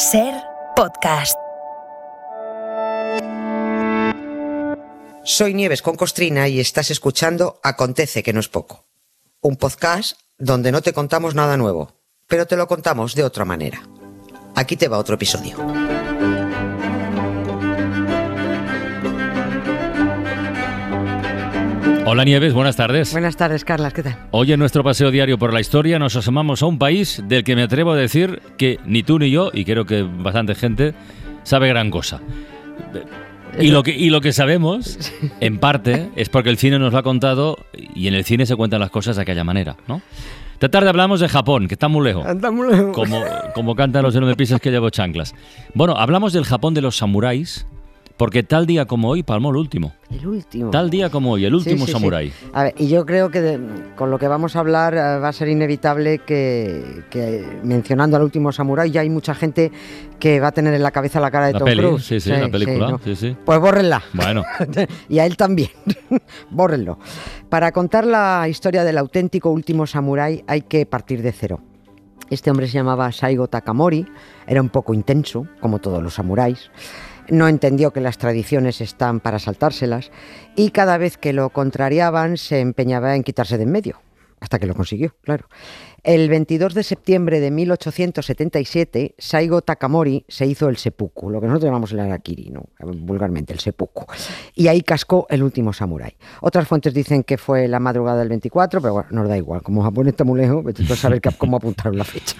Ser podcast. Soy Nieves con Costrina y estás escuchando Acontece que no es poco. Un podcast donde no te contamos nada nuevo, pero te lo contamos de otra manera. Aquí te va otro episodio. Hola Nieves, buenas tardes. Buenas tardes, Carlas, ¿qué tal? Hoy en nuestro paseo diario por la historia nos asomamos a un país del que me atrevo a decir que ni tú ni yo, y creo que bastante gente, sabe gran cosa. Y lo que, y lo que sabemos, en parte, es porque el cine nos lo ha contado y en el cine se cuentan las cosas de aquella manera, ¿no? Esta tarde hablamos de Japón, que está muy lejos. Anda muy lejos. Como, como cantan los de no me pises que llevo chanclas. Bueno, hablamos del Japón de los samuráis, porque tal día como hoy palmó el último. El último. Tal día como hoy, el último Sí, sí, sí. samurái. A ver, y yo creo que de- con lo que vamos a hablar eh, va a ser inevitable que, que mencionando al último samurái ya hay mucha gente que va a tener en la cabeza la cara de La Tom peli, Cruise. sí, sí, la película, sí, sí. Pues bórrenla. Bueno, y a él también. Bórrenlo. Para contar la historia del auténtico último samurái hay que partir de cero. Este hombre se llamaba Saigo Takamori, era un poco intenso, como todos los samuráis. No entendió que las tradiciones están para saltárselas y cada vez que lo contrariaban se empeñaba en quitarse de en medio, hasta que lo consiguió, claro. El 22 de septiembre de 1877, Saigo Takamori se hizo el seppuku, lo que nosotros llamamos el harakiri, ¿no? vulgarmente, el seppuku. Y ahí cascó el último samurái. Otras fuentes dicen que fue la madrugada del 24, pero bueno, nos da igual. Como Japón está muy lejos, saber cómo apuntaron la fecha.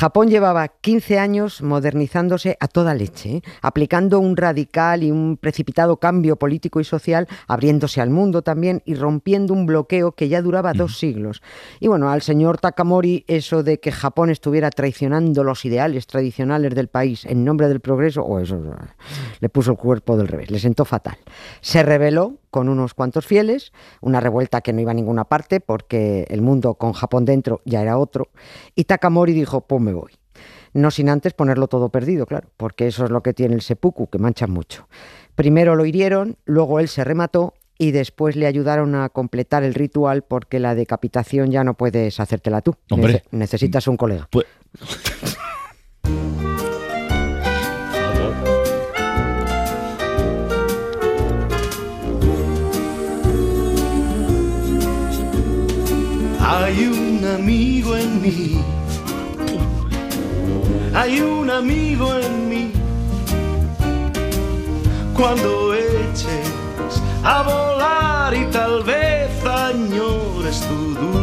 Japón llevaba 15 años modernizándose a toda leche, ¿eh? aplicando un radical y un precipitado cambio político y social, abriéndose al mundo también y rompiendo un bloqueo que ya duraba dos siglos. Y bueno, al señor Takamori eso de que Japón estuviera traicionando los ideales tradicionales del país en nombre del progreso, o eso eh, le puso el cuerpo del revés, le sentó fatal. Se rebeló con unos cuantos fieles, una revuelta que no iba a ninguna parte porque el mundo con Japón dentro ya era otro, y Takamori dijo, pues me voy. No sin antes ponerlo todo perdido, claro, porque eso es lo que tiene el seppuku, que mancha mucho. Primero lo hirieron, luego él se remató y después le ayudaron a completar el ritual porque la decapitación ya no puedes hacértela tú. Hombre. Nece- necesitas un colega. pues... amigo en mí. Hay un amigo en mí. Cuando eches a volar y tal vez añores tu dulce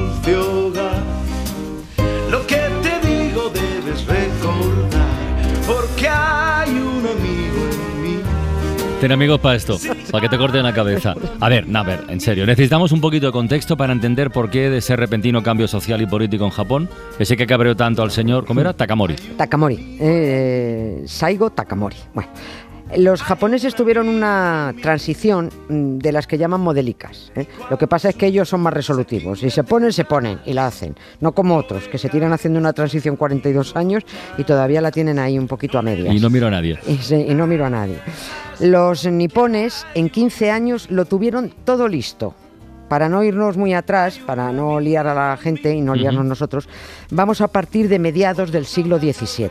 Ten amigos para esto, para que te corten la cabeza. A ver, a ver, en serio. Necesitamos un poquito de contexto para entender por qué de ese repentino cambio social y político en Japón, ese que cabreó tanto al señor, ¿cómo era? Takamori. Takamori, eh, Saigo Takamori. Bueno, los japoneses tuvieron una transición mm, de las que llaman modélicas. ¿eh? Lo que pasa es que ellos son más resolutivos. Si se ponen, se ponen y la hacen. No como otros, que se tiran haciendo una transición 42 años y todavía la tienen ahí un poquito a medias. Y no miro a nadie. Y, se- y no miro a nadie. Los nipones en 15 años lo tuvieron todo listo. Para no irnos muy atrás, para no liar a la gente y no liarnos nosotros, vamos a partir de mediados del siglo XVII.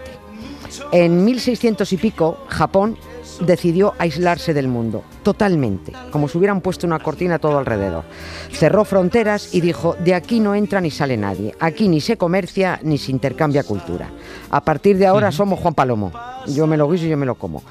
En 1600 y pico, Japón decidió aislarse del mundo, totalmente, como si hubieran puesto una cortina todo alrededor. Cerró fronteras y dijo, de aquí no entra ni sale nadie, aquí ni se comercia ni se intercambia cultura. A partir de ahora somos Juan Palomo, yo me lo guiso y yo me lo como.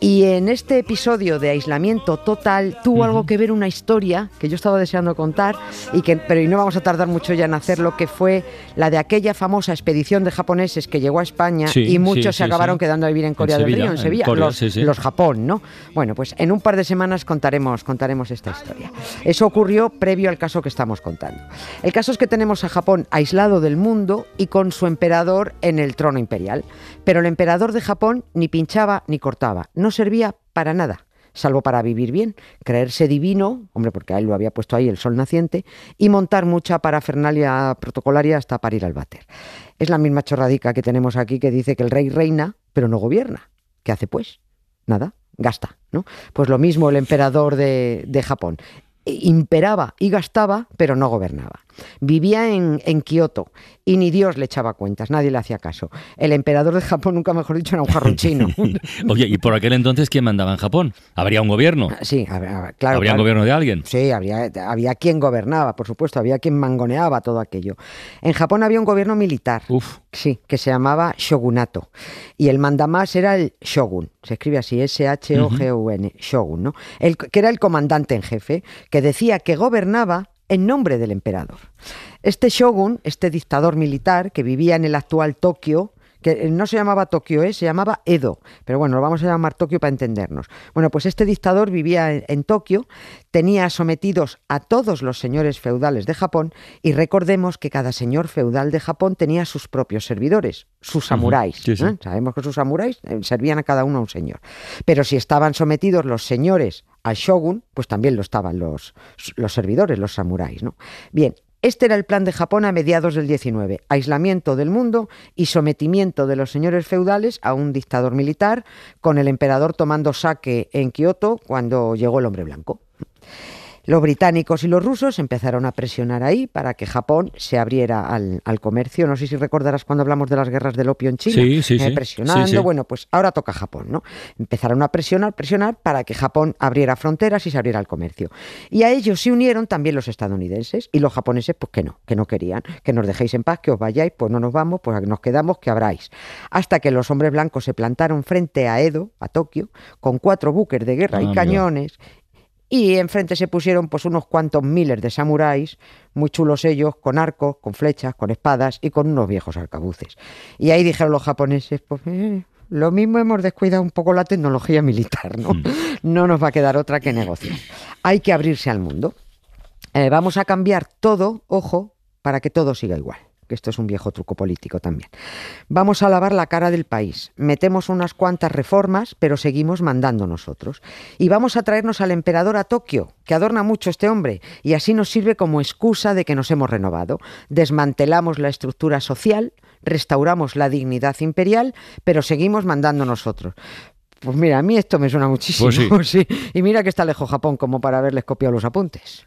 Y en este episodio de aislamiento total tuvo algo que ver una historia que yo estaba deseando contar y que pero y no vamos a tardar mucho ya en hacerlo que fue la de aquella famosa expedición de japoneses que llegó a España Sí, y muchos sí, se sí, acabaron quedando a vivir en En Corea del Sevilla, Río, en en Sevilla, Corea, los, los Japón, ¿no? Bueno, pues en un par de semanas contaremos contaremos esta historia. Eso ocurrió previo al caso que estamos contando. El caso es que tenemos a Japón aislado del mundo y con su emperador en el trono imperial, pero el emperador de Japón ni pinchaba ni cortaba, no servía para nada, salvo para vivir bien, creerse divino, hombre, porque a él lo había puesto ahí el sol naciente, y montar mucha parafernalia protocolaria hasta para ir al váter. Es la misma chorradica que tenemos aquí que dice que el rey reina, pero no gobierna. ¿Qué hace pues? Nada, gasta, ¿no? Pues lo mismo el emperador de Japón. Imperaba y gastaba, pero no gobernaba. Vivía en, en Kioto y ni Dios le echaba cuentas, nadie le hacía caso. El emperador de Japón, nunca mejor dicho, era un jarrón chino. Oye, ¿y por aquel entonces quién mandaba en Japón? ¿Habría un gobierno? Sí, a ver, a ver, claro. ¿Habría un gobierno de alguien? Sí, había, había quien gobernaba, por supuesto, había quien mangoneaba todo aquello. En Japón había un gobierno militar, Uf. sí, que se llamaba shogunato. Y el mandamás era el shogun, se escribe así, S-H-O-G-U-N, shogun, ¿no? El, que era el comandante en jefe, que decía que gobernaba en nombre del emperador. Este shogun, este dictador militar que vivía en el actual Tokio, que no se llamaba Tokio, ¿eh? se llamaba Edo, pero bueno, lo vamos a llamar Tokio para entendernos. Bueno, pues este dictador vivía en, en Tokio, tenía sometidos a todos los señores feudales de Japón y recordemos que cada señor feudal de Japón tenía sus propios servidores, sus samuráis. Sí, sí. ¿eh? Sabemos que sus samuráis eh, servían a cada uno a un señor. Pero si estaban sometidos los señores al shogun, pues también lo estaban los, los servidores, los samuráis. ¿no? Bien, este era el plan de Japón a mediados del 19, aislamiento del mundo y sometimiento de los señores feudales a un dictador militar, con el emperador tomando saque en Kioto cuando llegó el hombre blanco. Los británicos y los rusos empezaron a presionar ahí para que Japón se abriera al, al comercio. No sé si recordarás cuando hablamos de las guerras del opio en China. Sí, sí, eh. Presionando. Sí. Bueno, pues ahora toca Japón, ¿no? Empezaron a presionar, presionar para que Japón abriera fronteras y se abriera al comercio. Y a ellos se unieron también los estadounidenses y los japoneses, pues que no, que no querían, que nos dejéis en paz, que os vayáis, pues no nos vamos, pues nos quedamos, que abráis. Hasta que los hombres blancos se plantaron frente a Edo, a Tokio, con cuatro buques de guerra Ah, y mira. cañones y enfrente se pusieron pues unos cuantos miles de samuráis, muy chulos ellos, con arcos, con flechas, con espadas y con unos viejos arcabuces. Y ahí dijeron los japoneses, pues eh, lo mismo hemos descuidado un poco la tecnología militar, ¿no? No nos va a quedar otra que negociar. Hay que abrirse al mundo. Eh, vamos a cambiar todo, ojo, para que todo siga igual. Que esto es un viejo truco político también. Vamos a lavar la cara del país. Metemos unas cuantas reformas, pero seguimos mandando nosotros. Y vamos a traernos al emperador a Tokio, que adorna mucho este hombre, y así nos sirve como excusa de que nos hemos renovado. Desmantelamos la estructura social, restauramos la dignidad imperial, pero seguimos mandando nosotros. Pues mira, a mí esto me suena muchísimo. Pues sí. Y mira que está lejos Japón como para haberles copiado los apuntes.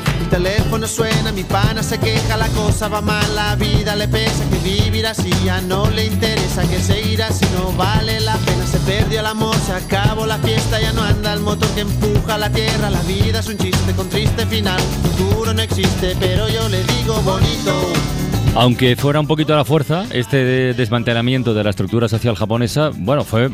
El teléfono suena, mi pana se queja, la cosa va mal, la vida le pesa, que vivir así ya no le interesa, que seguir así no vale la pena, se perdió el amor, se acabó la fiesta, ya no anda el motor que empuja la tierra, la vida es un chiste con triste final, futuro no existe, pero yo le digo bonito. Aunque fuera un poquito a la fuerza, este de- desmantelamiento de la estructura social japonesa, bueno, fue,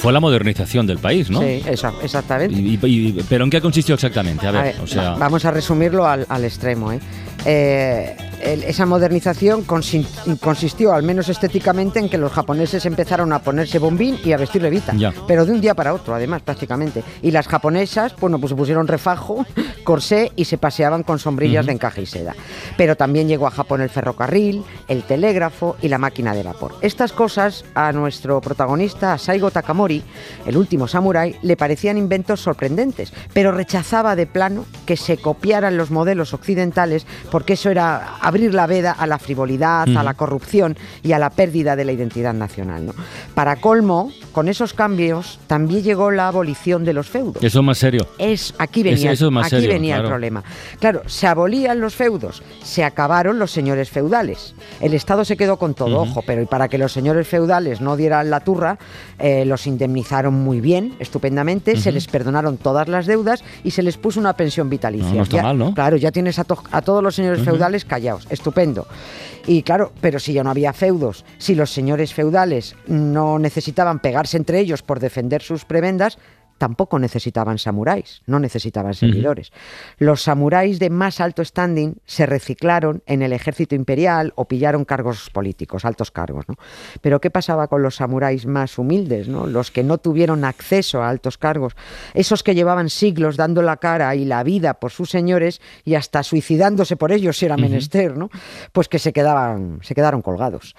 fue la modernización del país, ¿no? Sí, exactamente. Y- y- ¿Pero en qué consistió exactamente? A ver, A ver, o sea, va- vamos a resumirlo al, al extremo. ¿eh? Eh, el- esa modernización consi- consistió, al menos estéticamente, en que los japoneses empezaron a ponerse bombín y a vestir levita. Ya. Pero de un día para otro, además, prácticamente. Y las japonesas, bueno, pues se pusieron refajo, corsé y se paseaban con sombrillas de encaje y seda. Pero también llegó a Japón el ferrocarril, el telégrafo y la máquina de vapor. Estas cosas a nuestro protagonista, a Saigo Takamori, el último samurái, le parecían inventos sorprendentes, pero rechazaba de plano que se copiaran los modelos occidentales porque eso era abrir la veda a la frivolidad, a la corrupción y a la pérdida de la identidad nacional. ¿no? Para colmo, con esos cambios también llegó la abolición de los feudos. eso es más serio. Es, aquí venía, Eso es más aquí serio, venía el problema. Claro, se abolían los feudos, se acabaron los señores feudales. El Estado se quedó con todo, ojo, pero para que los señores feudales no dieran la turra, eh, los indemnizaron muy bien, estupendamente, se les perdonaron todas las deudas y se les puso una pensión vitalicia. No, no está Ya- mal, ¿no? Claro, ya tienes a, to- a todos los señores feudales callados, estupendo. Y claro, pero si ya no había feudos, si los señores feudales no necesitaban pegarse entre ellos por defender sus prebendas, tampoco necesitaban samuráis, no necesitaban servidores. Los samuráis de más alto standing se reciclaron en el ejército imperial o pillaron cargos políticos, altos cargos. ¿no? Pero ¿qué pasaba con los samuráis más humildes, ¿no? los que no tuvieron acceso a altos cargos? Esos que llevaban siglos dando la cara y la vida por sus señores y hasta suicidándose por ellos si era menester, ¿no? pues que se, quedaban, se quedaron colgados.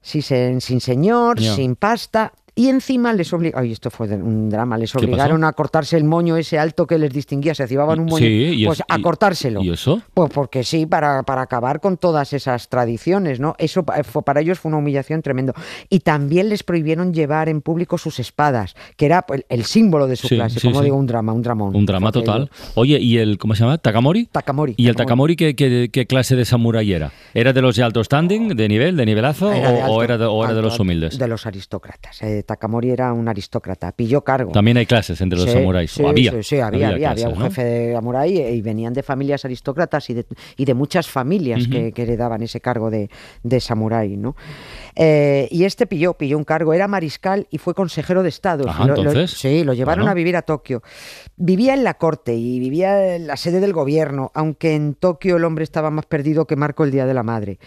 Sin, sin señor, sin pasta. Y encima les obligaron, ay, esto fue un drama, les obligaron a cortarse el moño ese alto que les distinguía, se llevaban un moño, Sí, pues es- a cortárselo. ¿Y eso? Pues porque sí, para, para acabar con todas esas tradiciones, ¿no? Eso fue, para ellos fue una humillación tremendo. Y también les prohibieron llevar en público sus espadas, que era pues, el símbolo de su Sí, clase. sí, como digo, un drama, un dramón. Un drama total. Oye, ¿y el, cómo se llama? ¿Takamori? Takamori. ¿Y el Takamori qué, qué- qué clase de samurái era? ¿Era de los de alto standing, de nivel, de nivelazo, Era de o, alto- o era de, o era de los humildes? De los aristócratas. Eh, Takamori era un aristócrata, pilló cargo. También hay clases entre los Sí, samuráis. Sí, había. sí, sí, había, había, había clases, un ¿no? jefe de samurái y venían de familias aristócratas y de, y de muchas familias que, que heredaban ese cargo de, de samurái, ¿no? Eh, y este pilló, pilló un cargo, era mariscal y fue consejero de Estado. Ajá, entonces, sí, lo llevaron bueno. a vivir a Tokio. Vivía en la corte y vivía en la sede del gobierno, aunque en Tokio el hombre estaba más perdido que Marco el Día de la Madre.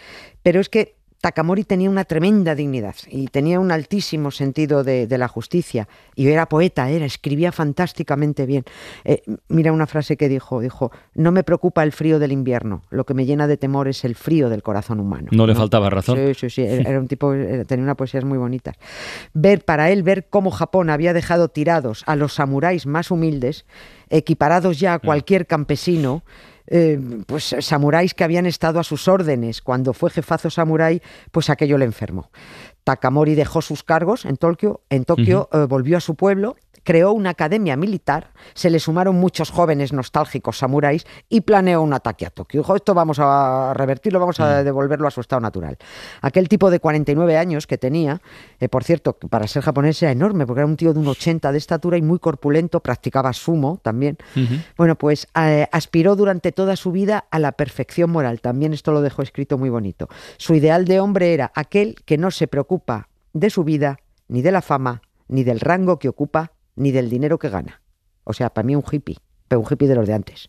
Pero es que Takamori tenía una tremenda dignidad y tenía un altísimo sentido de, de la justicia. Y era poeta, era, escribía fantásticamente bien. Eh, mira una frase que dijo, dijo, no me preocupa el frío del invierno, lo que me llena de temor es el frío del corazón humano. No le faltaba razón. Sí, sí, sí, era era un tipo, era- tenía unas poesías muy bonitas. Ver, para él, ver cómo Japón había dejado tirados a los samuráis más humildes, equiparados ya a Mm. cualquier campesino, eh, pues samuráis que habían estado a sus órdenes. Cuando fue jefazo samurái, pues aquello le enfermó. Takamori dejó sus cargos en Tokio, en Tokio eh, volvió a su pueblo, creó una academia militar, se le sumaron muchos jóvenes nostálgicos samuráis y planeó un ataque a Tokio. Dijo, esto vamos a revertirlo, vamos a devolverlo a su estado natural. Aquel tipo de 49 años que tenía, eh, por cierto, para ser japonés era enorme, porque era un tío de un 80 de estatura y muy corpulento, practicaba sumo también. Bueno, pues eh, aspiró durante toda su vida a la perfección moral. También esto lo dejó escrito muy bonito. Su ideal de hombre era aquel que no se preocupa de su vida, ni de la fama, ni del rango que ocupa, ni del dinero que gana. O sea, para mí un hippie, pero un hippie de los de antes.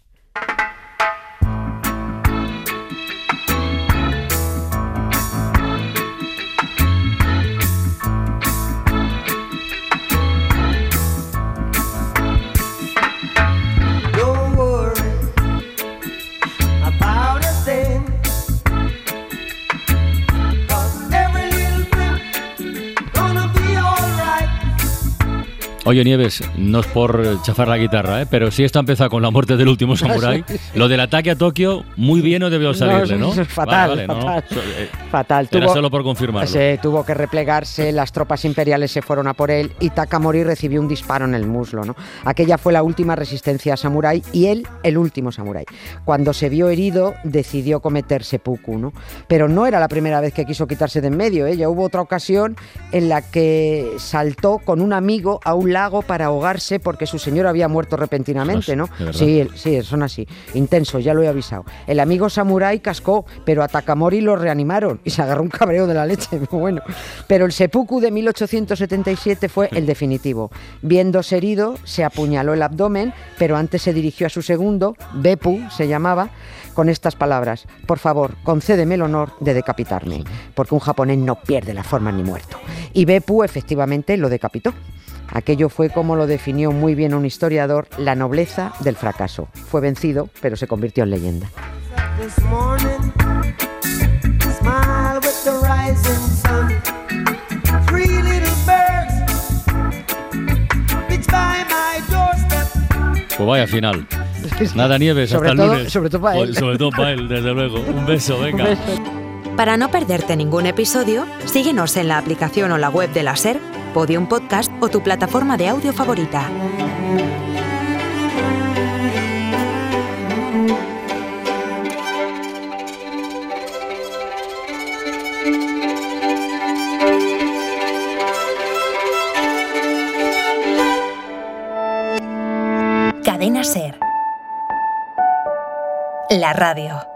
Oye, Nieves, no es por chafar la guitarra, ¿eh? pero si esto empezado con la muerte del último samurái, lo del ataque a Tokio, muy bien no debió salirle, ¿no? fatal, Vale, no. eh, Fatal. Era Tuvo- solo por confirmarlo. Se tuvo que replegarse, las tropas imperiales se fueron a por él y Takamori recibió un disparo en el muslo. ¿no? Aquella fue la última resistencia samurái y él el último samurái. Cuando se vio herido, decidió cometer seppuku. ¿no? Pero no era la primera vez que quiso quitarse de en medio. ¿eh? Ya hubo otra ocasión en la que saltó con un amigo a un lago para ahogarse porque su señor había muerto repentinamente. ¿no? Sí, sí, son así. Intensos, ya lo he avisado. El amigo samurái cascó, pero a Takamori lo reanimaron y se agarró un cabreo de la leche. Bueno, pero el seppuku de 1877 fue el definitivo. Viéndose herido, se apuñaló el abdomen, pero antes se dirigió a su segundo, Beppu se llamaba, con estas palabras: Por favor, concédeme el honor de decapitarme, porque un japonés no pierde la forma ni muerto. Y Beppu efectivamente lo decapitó. Aquello fue como lo definió muy bien un historiador, la nobleza del fracaso. Fue vencido, pero se convirtió en leyenda. Pues vaya final. Nada, Nieves, Sobre hasta el todo- lunes. sobre todo para él. Pues Sobre todo para él, desde luego. Un beso, venga. Para no perderte ningún episodio, síguenos en la aplicación o la web de la SER, Podium Podcast o tu plataforma de audio favorita. Cadena SER. La radio.